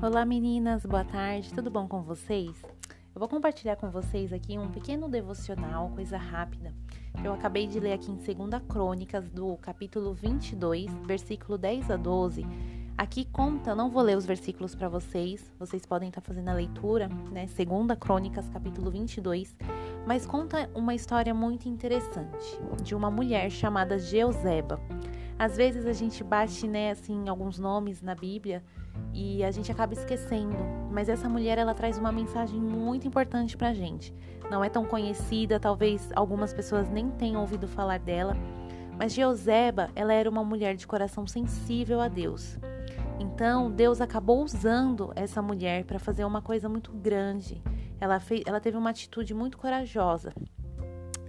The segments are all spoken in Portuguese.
Olá meninas, boa tarde, tudo bom com vocês? Eu vou compartilhar com vocês aqui um pequeno devocional, coisa rápida. Eu acabei de ler aqui em 2 Crônicas, do capítulo 22, versículo 10 a 12. Aqui conta, não vou ler os versículos para vocês, vocês podem estar tá fazendo a leitura, né? 2 Crônicas, capítulo 22, mas conta uma história muito interessante de uma mulher chamada Jeuseba. Às vezes a gente bate, né, assim, alguns nomes na Bíblia e a gente acaba esquecendo. Mas essa mulher, ela traz uma mensagem muito importante pra gente. Não é tão conhecida, talvez algumas pessoas nem tenham ouvido falar dela, mas Jeoseba, ela era uma mulher de coração sensível a Deus. Então, Deus acabou usando essa mulher para fazer uma coisa muito grande. Ela, fez, ela teve uma atitude muito corajosa.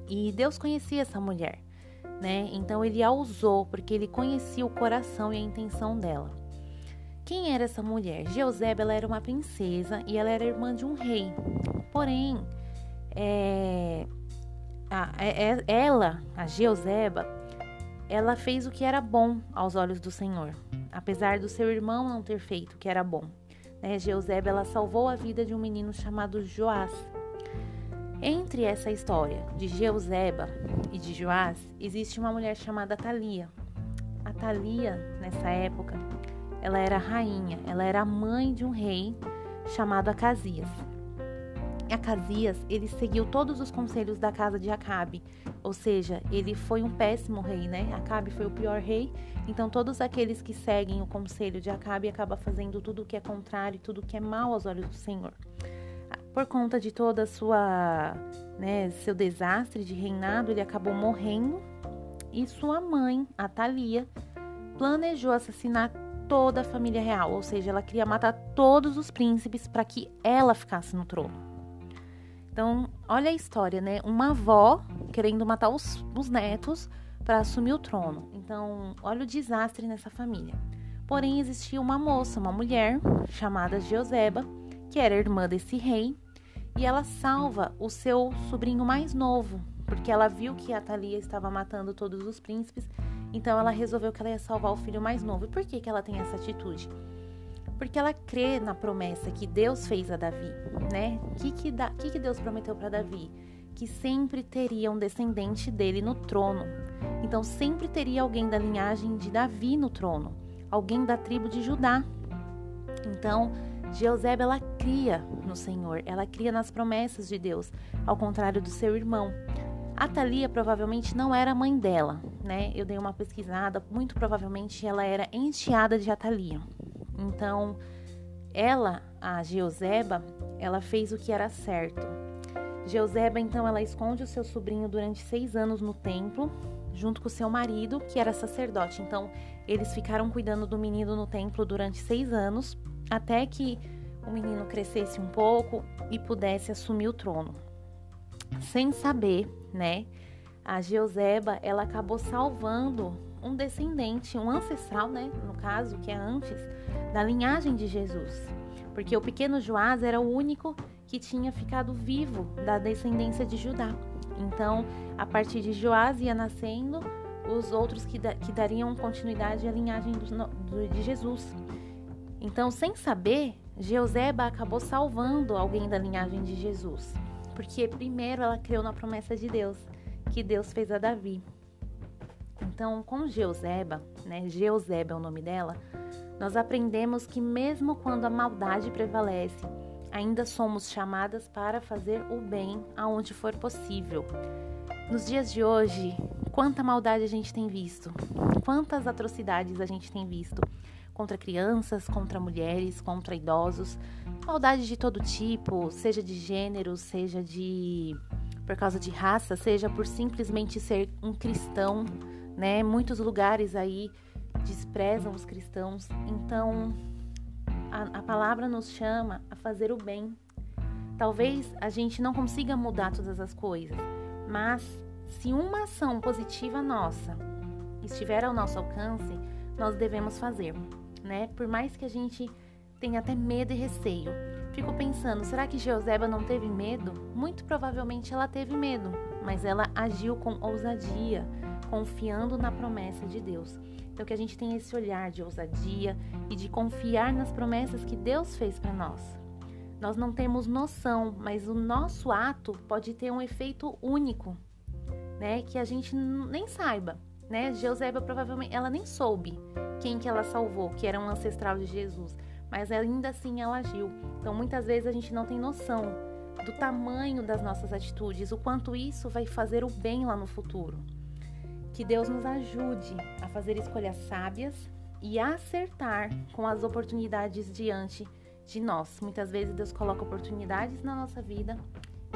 E Deus conhecia essa mulher né? Então ele a usou porque ele conhecia o coração e a intenção dela. Quem era essa mulher? Jeusebe, ela era uma princesa e ela era irmã de um rei. Porém, é, a, é, é, ela, a Jeuseba, ela fez o que era bom aos olhos do Senhor, apesar do seu irmão não ter feito o que era bom. Né? Jeusebe, ela salvou a vida de um menino chamado Joás. Entre essa história de Jeuseba e de Joás, existe uma mulher chamada Thalia. A Thalia, nessa época, ela era rainha, ela era mãe de um rei chamado Acasias. Acasias, ele seguiu todos os conselhos da casa de Acabe, ou seja, ele foi um péssimo rei, né? Acabe foi o pior rei, então todos aqueles que seguem o conselho de Acabe acabam fazendo tudo o que é contrário, tudo o que é mal aos olhos do Senhor por conta de toda a sua, né, seu desastre de reinado, ele acabou morrendo e sua mãe, a Thalia, planejou assassinar toda a família real, ou seja, ela queria matar todos os príncipes para que ela ficasse no trono. Então, olha a história, né? Uma avó querendo matar os, os netos para assumir o trono. Então, olha o desastre nessa família. Porém, existia uma moça, uma mulher chamada Joseba, que era irmã desse rei, e ela salva o seu sobrinho mais novo, porque ela viu que a Thalia estava matando todos os príncipes, então ela resolveu que ela ia salvar o filho mais novo. E por que, que ela tem essa atitude? Porque ela crê na promessa que Deus fez a Davi, né? O que, que, que, que Deus prometeu para Davi? Que sempre teria um descendente dele no trono. Então sempre teria alguém da linhagem de Davi no trono, alguém da tribo de Judá. Então, Jeusebe, ela cria no Senhor, ela cria nas promessas de Deus, ao contrário do seu irmão. A Thalia provavelmente não era mãe dela, né? Eu dei uma pesquisada, muito provavelmente ela era enteada de Atalia. Então, ela, a Jeuseba, ela fez o que era certo. Jeuseba, então, ela esconde o seu sobrinho durante seis anos no templo, junto com seu marido, que era sacerdote. Então, eles ficaram cuidando do menino no templo durante seis anos, até que o menino crescesse um pouco e pudesse assumir o trono. Sem saber, né? A Jeuseba, ela acabou salvando um descendente, um ancestral, né, no caso, que é antes da linhagem de Jesus. Porque o pequeno Joás era o único que tinha ficado vivo da descendência de Judá. Então, a partir de Joás ia nascendo os outros que, da, que dariam continuidade à linhagem do, do, de Jesus. Então, sem saber, Jeuseba acabou salvando alguém da linhagem de Jesus, porque primeiro ela creu na promessa de Deus, que Deus fez a Davi. Então, com Jeuseba, né, Jeuseba é o nome dela, nós aprendemos que mesmo quando a maldade prevalece, ainda somos chamadas para fazer o bem aonde for possível. Nos dias de hoje, quanta maldade a gente tem visto, quantas atrocidades a gente tem visto contra crianças, contra mulheres, contra idosos, maldade de todo tipo, seja de gênero, seja de por causa de raça, seja por simplesmente ser um cristão, né? Muitos lugares aí desprezam os cristãos. Então, a, a palavra nos chama a fazer o bem. Talvez a gente não consiga mudar todas as coisas, mas se uma ação positiva nossa estiver ao nosso alcance, nós devemos fazer né? Por mais que a gente tenha até medo e receio. Fico pensando, será que Jeoseba não teve medo? Muito provavelmente ela teve medo, mas ela agiu com ousadia, confiando na promessa de Deus. Então que a gente tenha esse olhar de ousadia e de confiar nas promessas que Deus fez para nós. Nós não temos noção, mas o nosso ato pode ter um efeito único, né? Que a gente nem saiba, né? Provavelmente ela nem soube quem que ela salvou, que era um ancestral de Jesus, mas ainda assim ela agiu. Então muitas vezes a gente não tem noção do tamanho das nossas atitudes, o quanto isso vai fazer o bem lá no futuro. Que Deus nos ajude a fazer escolhas sábias e a acertar com as oportunidades diante de nós. Muitas vezes Deus coloca oportunidades na nossa vida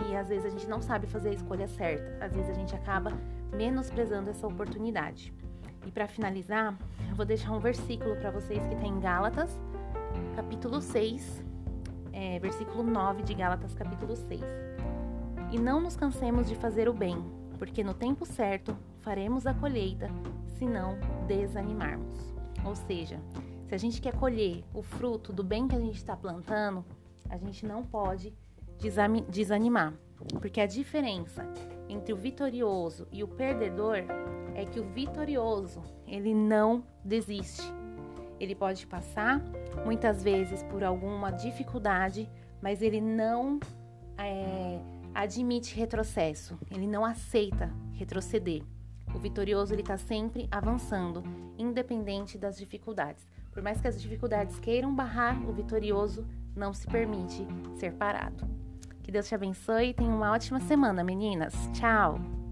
e às vezes a gente não sabe fazer a escolha certa. Às vezes a gente acaba menosprezando essa oportunidade. E para finalizar, eu vou deixar um versículo para vocês que está em Gálatas, capítulo 6, é, versículo 9 de Gálatas, capítulo 6. E não nos cansemos de fazer o bem, porque no tempo certo faremos a colheita, se não desanimarmos. Ou seja, se a gente quer colher o fruto do bem que a gente está plantando, a gente não pode desanimar, porque a diferença entre o vitorioso e o perdedor é que o vitorioso ele não desiste. Ele pode passar muitas vezes por alguma dificuldade, mas ele não é, admite retrocesso. Ele não aceita retroceder. O vitorioso ele está sempre avançando, independente das dificuldades. Por mais que as dificuldades queiram barrar, o vitorioso não se permite ser parado. Que Deus te abençoe e tenha uma ótima semana, meninas. Tchau!